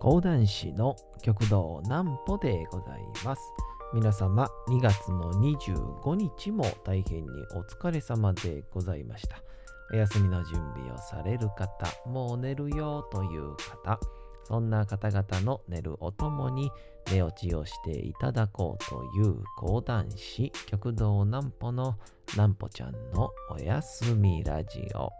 講談師の極道南歩でございます。皆様2月の25日も大変にお疲れ様でございました。お休みの準備をされる方、もう寝るよという方、そんな方々の寝るおともに寝落ちをしていただこうという講談師極道南歩の南歩ちゃんのおやすみラジオ。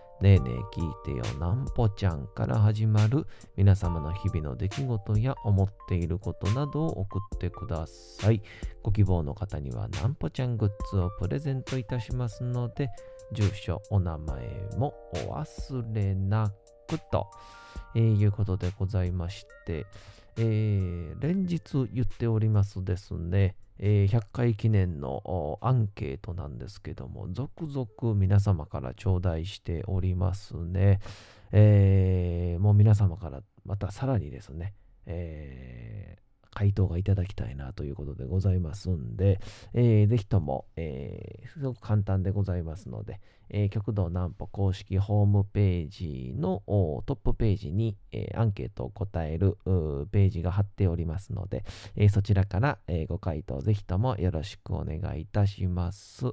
ねえねえ聞いてよ。なんぽちゃんから始まる皆様の日々の出来事や思っていることなどを送ってください。ご希望の方にはなんぽちゃんグッズをプレゼントいたしますので、住所、お名前もお忘れなくと、えーいうことでございまして、えー連日言っておりますですね、えー100回記念のアンケートなんですけども、続々皆様から頂戴しておりますね。えーもう皆様からまたさらにですね、え回答がいただきたいなということでございますんで、えーぜひとも、えーすごく簡単でございますので、えー極道南歩公式ホームページのトップページに、えーアンケートを答えるページが貼っておりますので、えーそちらから、えーご回答ぜひともよろしくお願いいたします。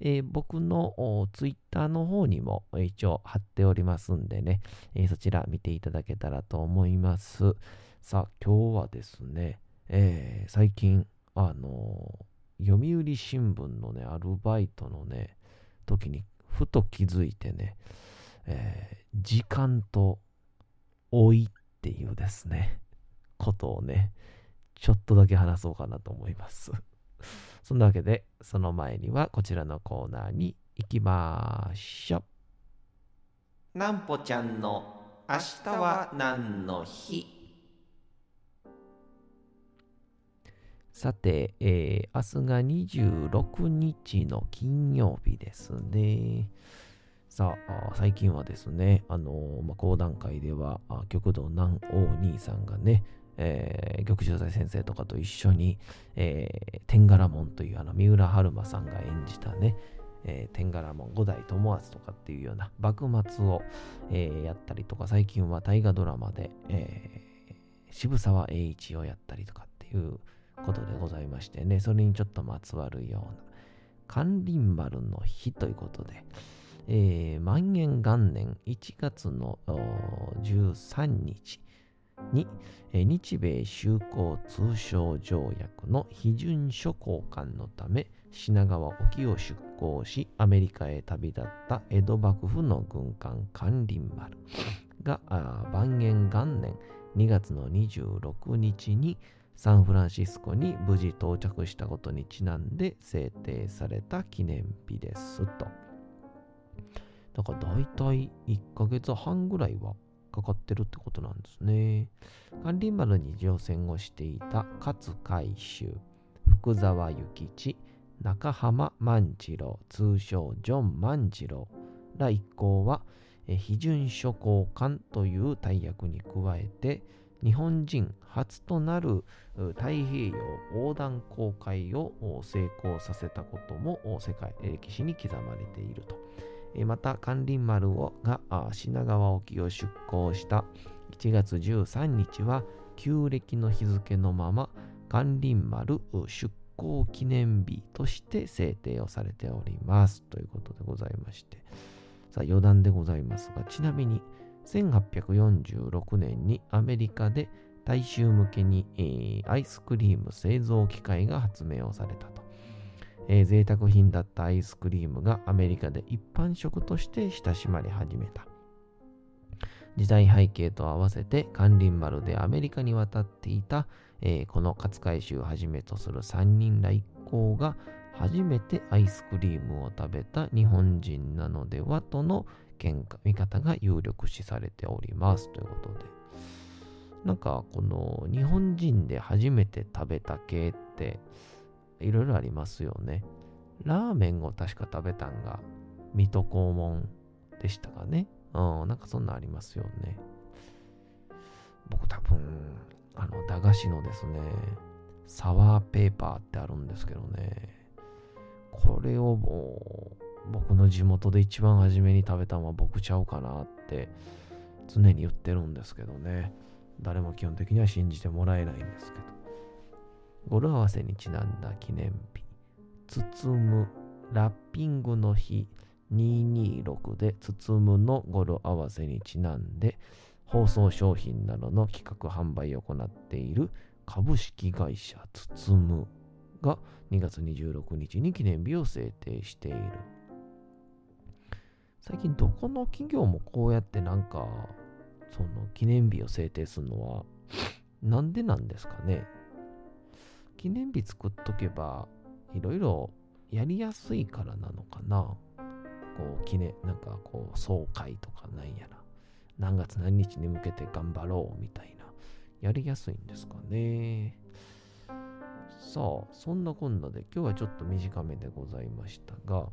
えー僕のツイッターの方にも一応貼っておりますんでね、えーそちら見ていただけたらと思います。さあ、今日はですね、えー最近、あのー読売新聞のね、アルバイトのね、時にふと気づいてね、えー時間と老いっていうですね、ことをね、ちょっとだけ話そうかなと思います。そんなわけで、その前にはこちらのコーナーに行きましょう。なんぽちゃんの明日は何の日？さて、えー明日が26日の金曜日ですね。さあ、最近はですね、あのーまあ、講談会では、極道南王兄さんがね、えー玉秀才先生とかと一緒に、えー天柄門というあの三浦春馬さんが演じたね、えー天柄門五代友厚とかっていうような幕末を、えーやったりとか、最近は大河ドラマで、えー渋沢栄一をやったりとかっていうことでございましてね、それにちょっとまつわるような、関林丸の日ということで、えー万元元年1月の13日に、えー日米修好通商条約の批准書交換のため品川沖を出港しアメリカへ旅立った江戸幕府の軍艦関林丸が万元元年2月の26日にサンフランシスコに無事到着したことにちなんで制定された記念日ですと。だから大体1ヶ月半ぐらいはかかってるってことなんですね。関林丸に乗船をしていた勝海舟、福沢諭吉、中浜万次郎、通称ジョン万次郎ら一行は、批准書交換という大役に加えて、日本人初となる太平洋横断航海を成功させたことも世界歴史に刻まれていると。また、関林丸をが品川沖を出港した。1月13日は旧暦の日付のまま関林丸出港記念日として制定をされております。ということでございまして。さあ余談でございますがちなみに1846年にアメリカで大衆向けに、えーアイスクリーム製造機械が発明をされたと、えー贅沢品だったアイスクリームがアメリカで一般食として親しまれ始めた。時代背景と合わせて関林丸でアメリカに渡っていた、えーこの勝海舟をはじめとする3人ら一行が初めてアイスクリームを食べた日本人なのではとの見見方が有力視されておりますということでなんかこの日本人で初めて食べた系っていろいろありますよね。ラーメンを確か食べたんが水戸黄門でしたかね。うん、なんかそんなありますよね。僕多分、あの、駄菓子のですね、サワーペーパーってあるんですけどね、これをもう、僕の地元で一番初めに食べたのは僕ちゃうかなって常に言ってるんですけどね。誰も基本的には信じてもらえないんですけど。語呂合わせにちなんだ記念日。包む、ラッピングの日、226で包むの語呂合わせにちなんで、放送商品などの企画販売を行っている株式会社包むが2月26日に記念日を制定している。最近どこの企業もこうやってなんかその記念日を制定するのはなんでなんですかね。記念日作っとけばいろいろやりやすいからなのかな。こう記念なんかこう総会とかなんやら。何月何日に向けて頑張ろうみたいな。やりやすいんですかね。さあそんなこんなで今日はちょっと短めでございましたが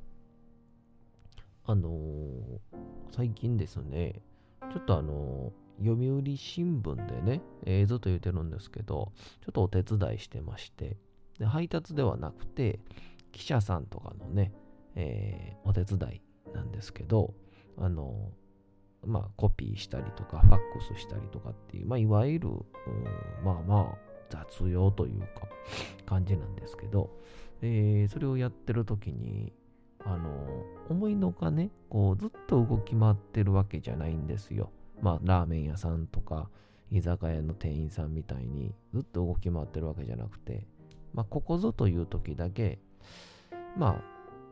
あのー、最近ですねちょっとあのー、読売新聞でね、えー、ずっと言ってるんですけど、ちょっとお手伝いしてまして、で配達ではなくて、記者さんとかのね、えー、お手伝いなんですけど、あのー、まあ、コピーしたりとか、ファックスしたりとかっていう、まあ、いわゆる、まあまあ、雑用というか、感じなんですけど、えー、それをやってる時に、あの、思いのがね、こう、ずっと動き回ってるわけじゃないんですよ。まあ、ラーメン屋さんとか、居酒屋の店員さんみたいに、ずっと動き回ってるわけじゃなくて、まあ、ここぞという時だけ、まあ、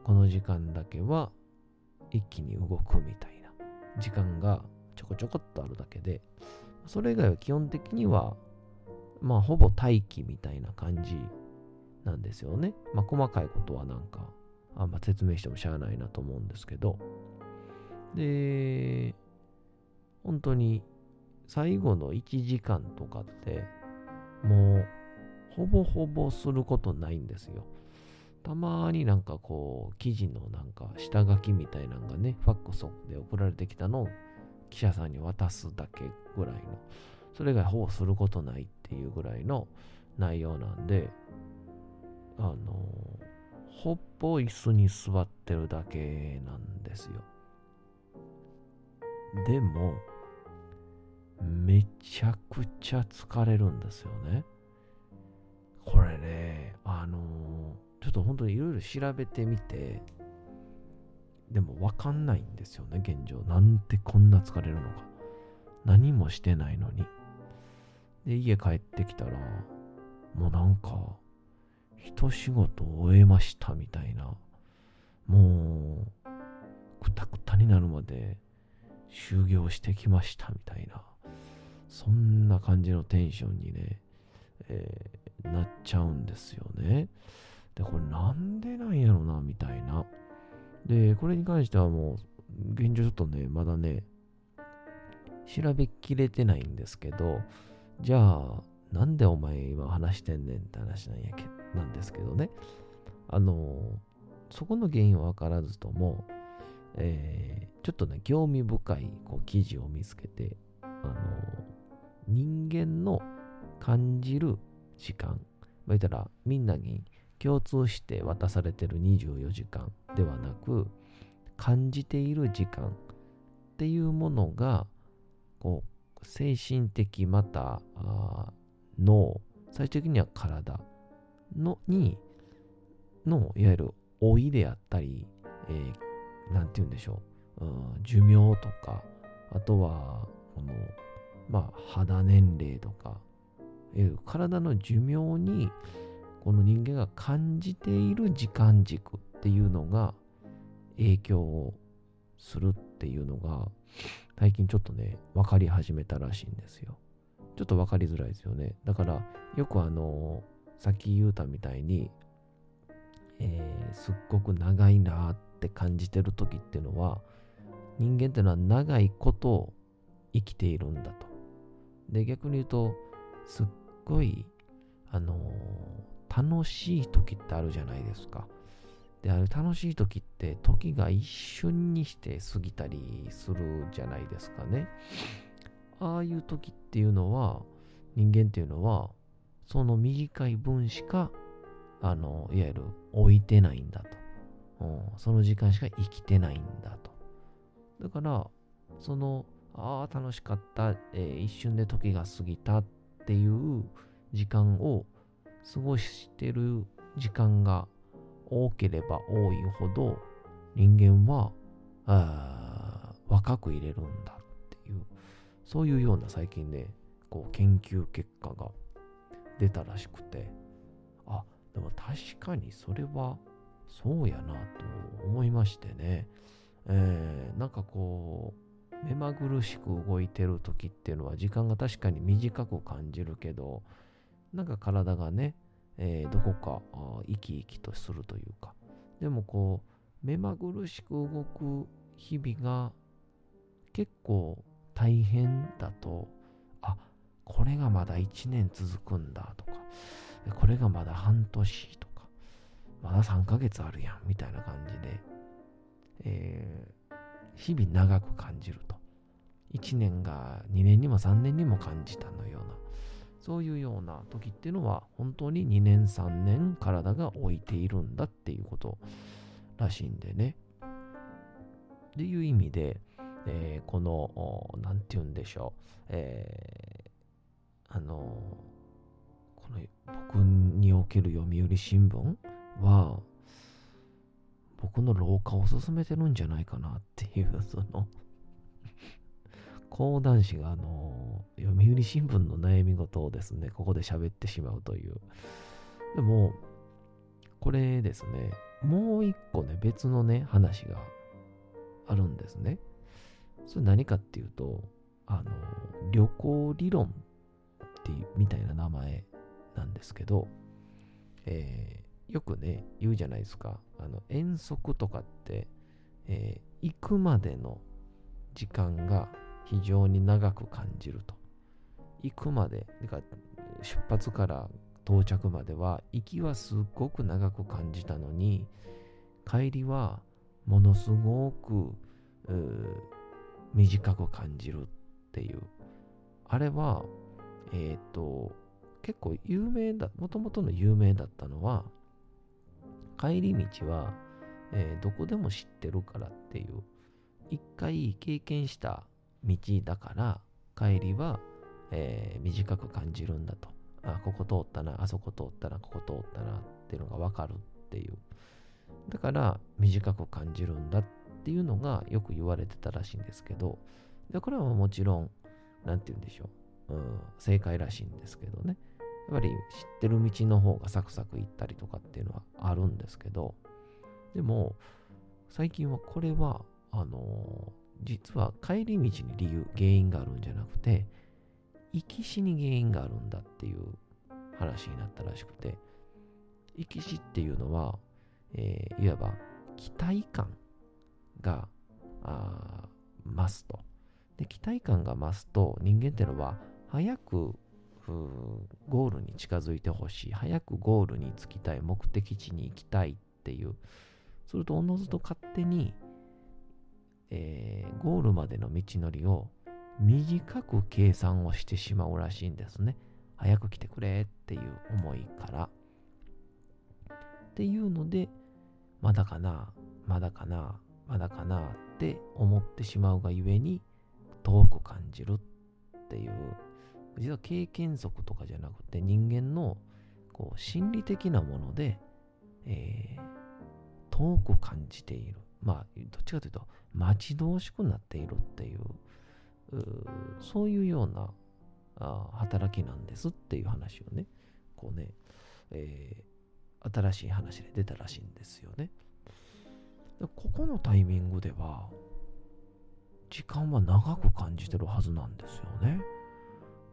この時間だけは、一気に動くみたいな時間がちょこちょこっとあるだけで、それ以外は基本的には、まあ、ほぼ待機みたいな感じなんですよね。まあ、細かいことはなんか、あんま説明してもしゃあないなと思うんですけど、で、本当に最後の1時間とかって、もうほぼほぼすることないんですよ。たまになんかこう、記事のなんか下書きみたいなのがね、ファックスで送られてきたのを記者さんに渡すだけぐらいの、それがほぼすることないっていうぐらいの内容なんで、あのほぼ椅子に座ってるだけなんですよ。でも、めちゃくちゃ疲れるんですよね。これね、あのー、ちょっと本当にいろいろ調べてみて、でもわかんないんですよね、現状。なんでこんな疲れるのか。何もしてないのに。で、家帰ってきたら、もうなんか、一仕事終えましたみたいな、もう、くたくたになるまで修行してきましたみたいな、そんな感じのテンションにね、えー、なっちゃうんですよね。で、これなんでなんやろな、みたいな。で、これに関してはもう、現状ちょっとね、まだね、調べきれてないんですけど、じゃあ、なんでお前今話してんねんって話なんやけどなんですけどね。あの、そこの原因は分からずとも、えー、ちょっとね、興味深いこう記事を見つけて、あの、人間の感じる時間、まあ、言ったらみんなに共通して渡されてる24時間ではなく、感じている時間っていうものが、こう、精神的また脳、最終的には体のに、の、いわゆる老いであったり、えー、なんて言うんでしょう、うん、寿命とか、あとは、この、まあ、肌年齢とか、体の寿命に、この人間が感じている時間軸っていうのが影響をするっていうのが最近ちょっとね分かり始めたらしいんですよ。ちょっと分かりづらいですよね。だから、よくあの、さっき言うたみたいに、えー、すっごく長いなって感じてる時っていうのは、人間ってのは長いこと生きているんだと。で、逆に言うと、すっごい、あのー、楽しい時ってあるじゃないですか。で、あれ楽しい時って時が一瞬にして過ぎたりするじゃないですかね。ああいう時っていうのは、人間っていうのは、その短い分しか、あの、いわゆる置いてないんだと。うん、その時間しか生きてないんだと。だから、その、ああ、楽しかった、えー、一瞬で時が過ぎたっていう時間を過ごしてる時間が多ければ多いほど人間はあ若く入れるんだっていうそういうような最近ねこう研究結果が出たらしくて。あでも確かにそれはそうやなと思いましてね、えー、なんかこう目まぐるしく動いてる時っていうのは時間が確かに短く感じるけどなんか体がねえー、どこか生き生きとするというか、でもこう、目まぐるしく動く日々が結構大変だと、これがまだ1年続くんだとか、これがまだ半年とか、まだ3ヶ月あるやんみたいな感じで、えー、日々長く感じると。1年が2年にも3年にも感じたのようなそういうような時っていうのは本当に2年3年体が置いているんだっていうことらしいんでね。っていう意味で、えー、この、なんて言うんでしょう、えー、あの、この僕における読売新聞は、僕の老化を進めてるんじゃないかなっていう、その講談師があの、読売新聞の悩み事をですね、ここで喋ってしまうという。でも、これですね、もう一個ね、別のね、話があるんですね。それ何かっていうと、あの、旅行理論っていう、みたいな名前なんですけど、えー、よくね、言うじゃないですか。あの、遠足とかって、えー、行くまでの時間が非常に長く感じると。行くまで、か出発から到着までは、行きはすっごく長く感じたのに、帰りはものすごく短く感じるっていう。あれは、えっ、ー、と、結構有名だ、もともとの有名だったのは、帰り道は、えー、どこでも知ってるからっていう、一回経験した道だから帰りは、えー、短く感じるんだと。あ、ここ通ったな、あそこ通ったな、ここ通ったなっていうのがわかるっていう。だから短く感じるんだっていうのがよく言われてたらしいんですけど、でこれはもちろん、なんて言うんでしょう、正解らしいんですけどね。やっぱり知ってる道の方がサクサク行ったりとかっていうのはあるんですけど、でも、最近はこれは、あの実は帰り道に理由、原因があるんじゃなくて、行き死に原因があるんだっていう話になったらしくて、行き死っていうのは、えー、いわば期待感が増すと。で、期待感が増すと、人間っていうのは、早くゴールに近づいてほしい、早くゴールに着きたい、目的地に行きたいっていう、するとおのずと勝手にえー、ゴールまでの道のりを短く計算をしてしまうらしいんですね。早く来てくれっていう思いから。っていうので、まだかな、まだかな、まだかなって思ってしまうがゆえに遠く感じるっていう、実は経験則とかじゃなくて人間のこう心理的なもので、えー、遠く感じている。まあ、どっちかというと、待ち遠しくなっているっていう、うそういうようなあ働きなんですっていう話をね、こうね、えー、新しい話で出たらしいんですよね。でここのタイミングでは、時間は長く感じてるはずなんですよね。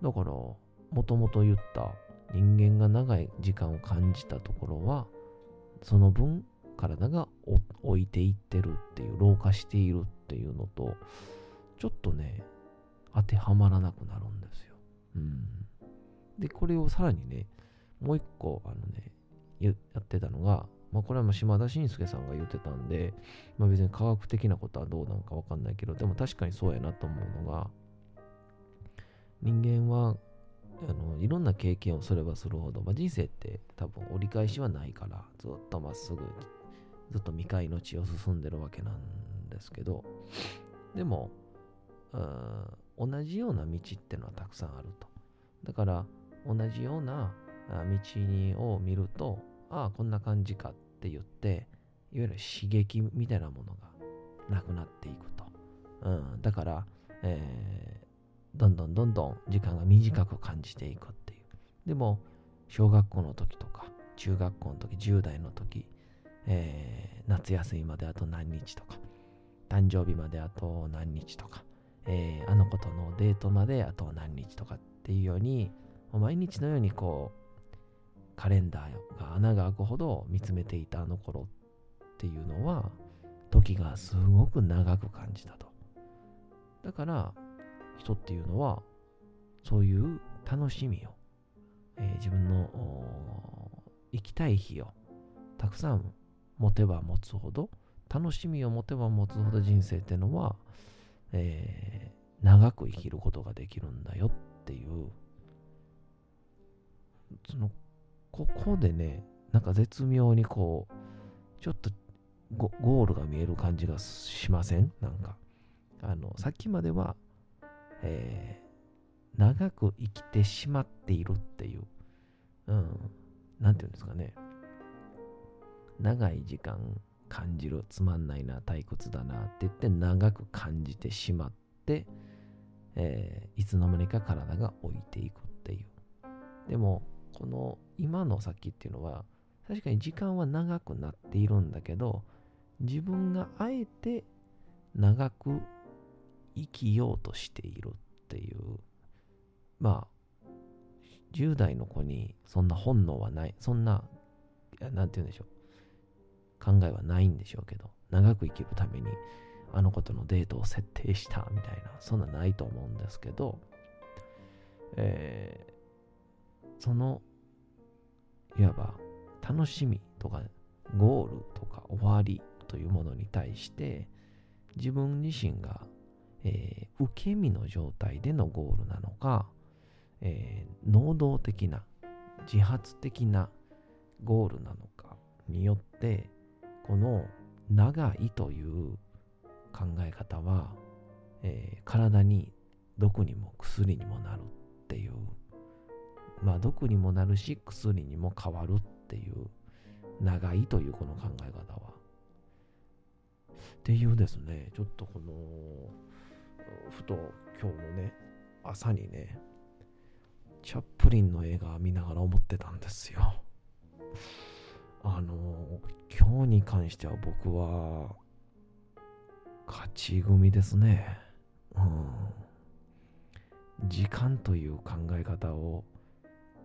だから、もともと言った人間が長い時間を感じたところは、その分体が置いていってるっていう、老化しているっていうのと、ちょっとね、当てはまらなくなるんですよ。うん。で、これをさらにね、もう一個、あのね、やってたのが、まあ、これはもう島田紳介さんが言ってたんで、まあ、別に科学的なことはどうなのかわかんないけど、でも確かにそうやなと思うのが、人間はあのいろんな経験をすればするほど、まあ、人生って多分折り返しはないからずっとまっすぐずっと未開の地を進んでるわけなんですけどでも同じような道ってのはたくさんあると。だから同じような道を見るとああこんな感じかって言っていわゆる刺激みたいなものがなくなっていくと、うん、だから、えどんどんどんどん時間が短く感じていくっていう。でも、小学校の時とか、中学校の時、10代の時、えー、夏休みまであと何日とか、誕生日まであと何日とか、えー、あの子とのデートまであと何日とかっていうように、毎日のようにこう、カレンダーが穴が開くほど見つめていたあの頃っていうのは、時がすごく長く感じたと。だから、人っていうのは、そういう楽しみを、えー、自分の生きたい日をたくさん持てば持つほど、楽しみを持てば持つほど人生っていうのは、えー、長く生きることができるんだよっていう、その、ここでね、なんか絶妙にこう、ちょっとゴールが見える感じがしません？なんか。あの、さっきまではえー、長く生きてしまっているっていう、うん、なんていうんですかね。長い時間感じる、つまんないな、退屈だなって言って長く感じてしまって、えー、いつの間にか体が置いていくっていう。でも、この今の先っていうのは、確かに時間は長くなっているんだけど、自分があえて長く生きようとしているっていう、まあ、10代の子にそんな本能はない、そんな、なんて言うんでしょう、考えはないんでしょうけど、長く生きるために、あの子とのデートを設定したみたいな、そんなないと思うんですけど、えー、その、いわば、楽しみとか、ゴールとか終わりというものに対して、自分自身がえー、受け身の状態でのゴールなのか、えー、能動的な自発的なゴールなのかによってこの長いという考え方は、えー、体に毒にも薬にもなるっていうまあ毒にもなるし薬にも変わるっていう長いというこの考え方は。っていうですねちょっとこのふと今日のね、朝にね、チャップリンの映画見ながら思ってたんですよ。あの、今日に関しては僕は、勝ち組ですね。うん。時間という考え方を、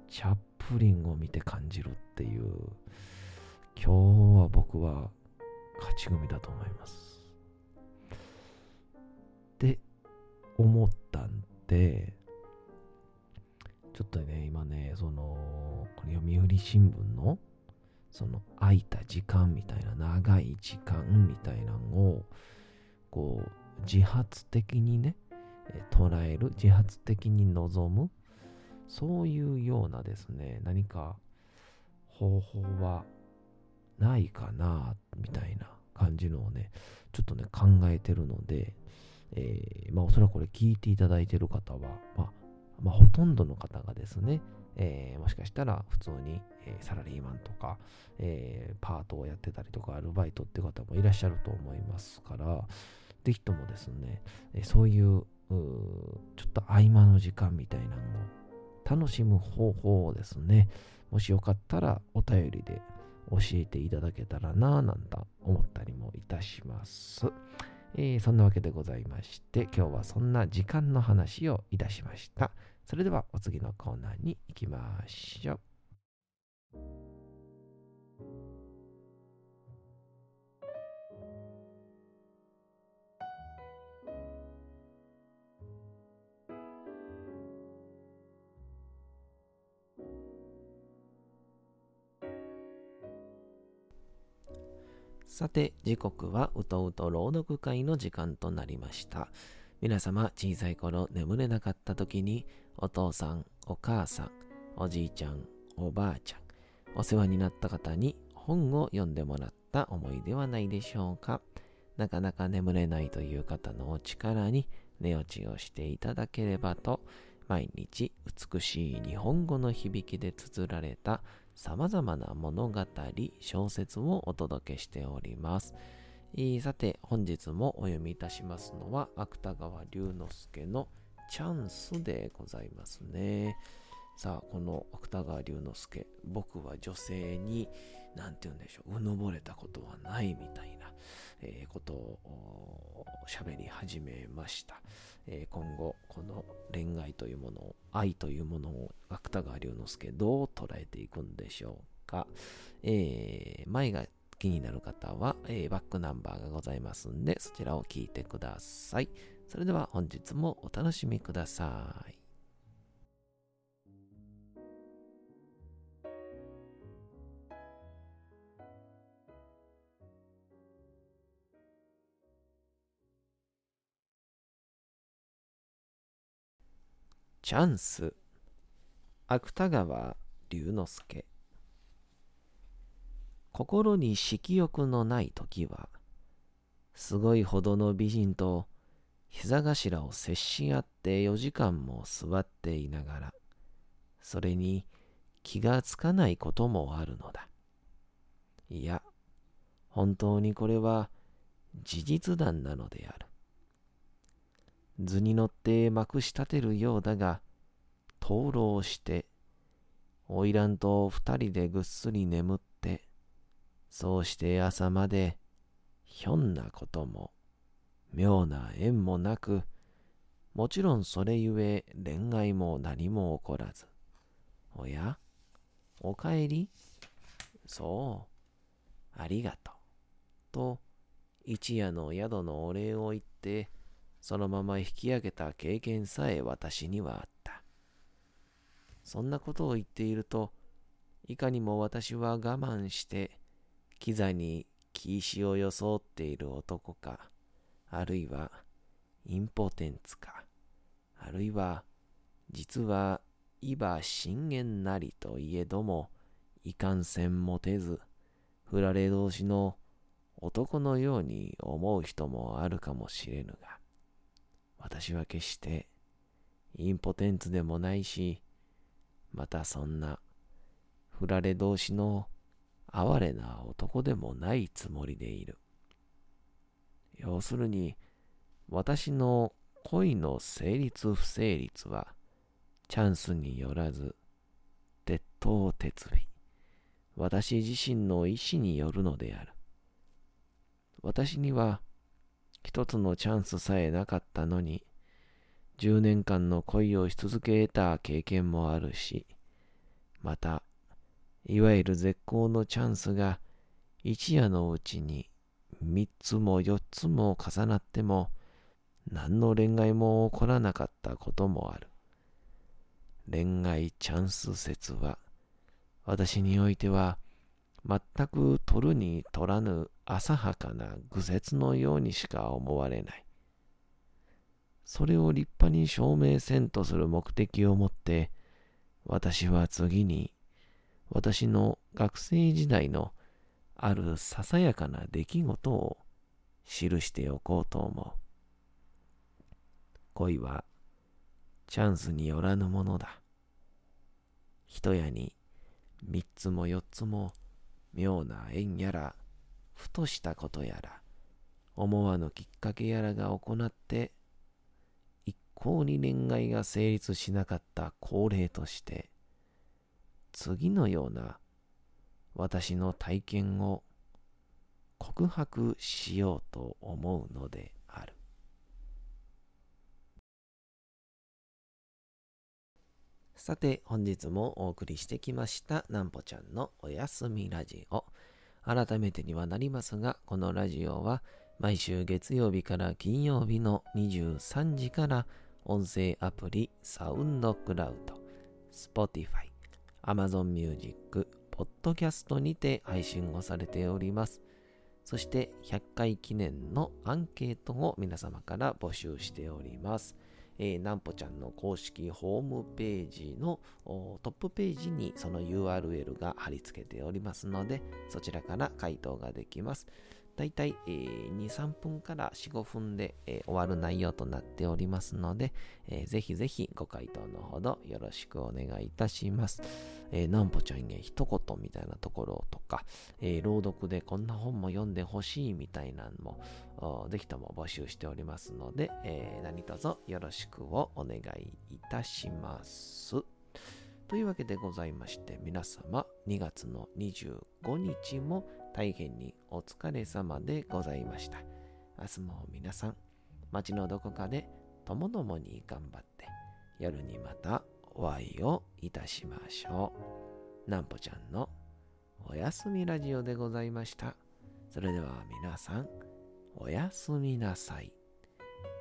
チャップリンを見て感じるっていう、今日は僕は勝ち組だと思いますで。思ったんで、ちょっとね、今ね、その、これ読売新聞の、その空いた時間みたいな、長い時間みたいなのを、こう、自発的にね、捉える、自発的に望む、そういうようなですね、何か方法はないかな、みたいな感じのをね、ちょっとね、考えてるので、えー、まあ、おそらくこれ聞いていただいている方は、まあ、まあ、ほとんどの方がですね、えー、もしかしたら普通に、えー、サラリーマンとか、えー、パートをやってたりとか、アルバイトって方もいらっしゃると思いますから、ぜひともですね、えそういうちょっと合間の時間みたいなのを楽しむ方法をですね、もしよかったらお便りで教えていただけたらなぁなんて思ったりもいたします。えー、そんなわけでございまして、今日はそんな時間の話をいたしました。それではお次のコーナーに行きましょう。さて、時刻はうとうと朗読会の時間となりました。皆様、小さい頃眠れなかった時に、お父さん、お母さん、おじいちゃん、おばあちゃん、お世話になった方に本を読んでもらった思いではないでしょうか？なかなか眠れないという方のお力に寝落ちをしていただければと、毎日美しい日本語の響きで綴られた様々な物語、小説をお届けしております。さて、本日もお読みいたしますのは、芥川龍之介のチャンスでございますね。さあ、この芥川龍之介、僕は女性に、何て言うんでしょう、うぬぼれたことはないみたいな、えー、ことを喋り始めました。えー、今後、この恋愛というものを、愛というものを芥川龍之介どう捉えていくんでしょうか。えー、前が気になる方は、えー、バックナンバーがございますんで、そちらを聞いてください。それでは本日もお楽しみください。チャンス。芥川龍之介。心に色欲のない時はすごいほどの美人と膝頭を接し合って4時間も座っていながらそれに気がつかないこともあるのだ。いや本当にこれは事実談なのである。図に乗ってまくし立てるようだが、灯籠して、花魁と二人でぐっすり眠って、そうして朝まで、ひょんなことも、妙な縁もなく、もちろんそれゆえ恋愛も何も起こらず。おやおかえり?そう。ありがとう。と、一夜の宿のお礼を言って、そのまま引き上げた経験さえ私にはあった。そんなことを言っていると、いかにも私は我慢して、キザに気石を装っている男か、あるいはインポテンツか、あるいは実は伊庭信玄なりといえども、いかんせん持てず、振られ同士の男のように思う人もあるかもしれぬが、私は決してインポテンツでもないし、またそんな振られ同士の哀れな男でもないつもりでいる。要するに、私の恋の成立不成立は、チャンスによらず、鉄頭鉄尾、私自身の意志によるのである。私には、一つのチャンスさえなかったのに、10年間の恋をし続け得た経験もあるし、また、いわゆる絶好のチャンスが一夜のうちに3つも4つも重なっても、何の恋愛も起こらなかったこともある。恋愛チャンス説は、私においては、全く取るに取らぬ浅はかな愚説のようにしか思われない。それを立派に証明せんとする目的を持って、私は次に、私の学生時代のあるささやかな出来事を記しておこうと思う。恋はチャンスによらぬものだ。一夜に三つも四つも妙な縁やら、ふとしたことやら、思わぬきっかけやらが行って、一向に恋愛が成立しなかった恒例として、次のような私の体験を告白しようと思うのでさて、本日もお送りしてきました、なんぽちゃんのおやすみラジオ。改めてにはなりますが、このラジオは毎週月曜日から金曜日の23時から音声アプリサウンドクラウド、Spotify、Amazon Music、Podcast にて配信をされております。そして100回記念のアンケートを皆様から募集しております。えー、なんぽちゃんの公式ホームページのトップページにその URL が貼り付けておりますので、そちらから回答ができます。だいたい、えー、2、3分から4、5分で、えー、終わる内容となっておりますので、えー、ぜひぜひご回答のほどよろしくお願いいたします。えー、なんぽちゃんへ一言みたいなところとか、えー、朗読でこんな本も読んでほしいみたいなのも、ぜひとも募集しておりますので、えー、何卒よろしくをお願いいたします。というわけでございまして、皆様2月の25日も大変にお疲れ様でございました。明日も皆さん、街のどこかでともどもに頑張って、夜にまたお会いをいたしましょう。なんぽちゃんのおやすみラジオでございました。それでは皆さん、おやすみなさい。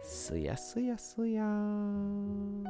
すやすやすやーん。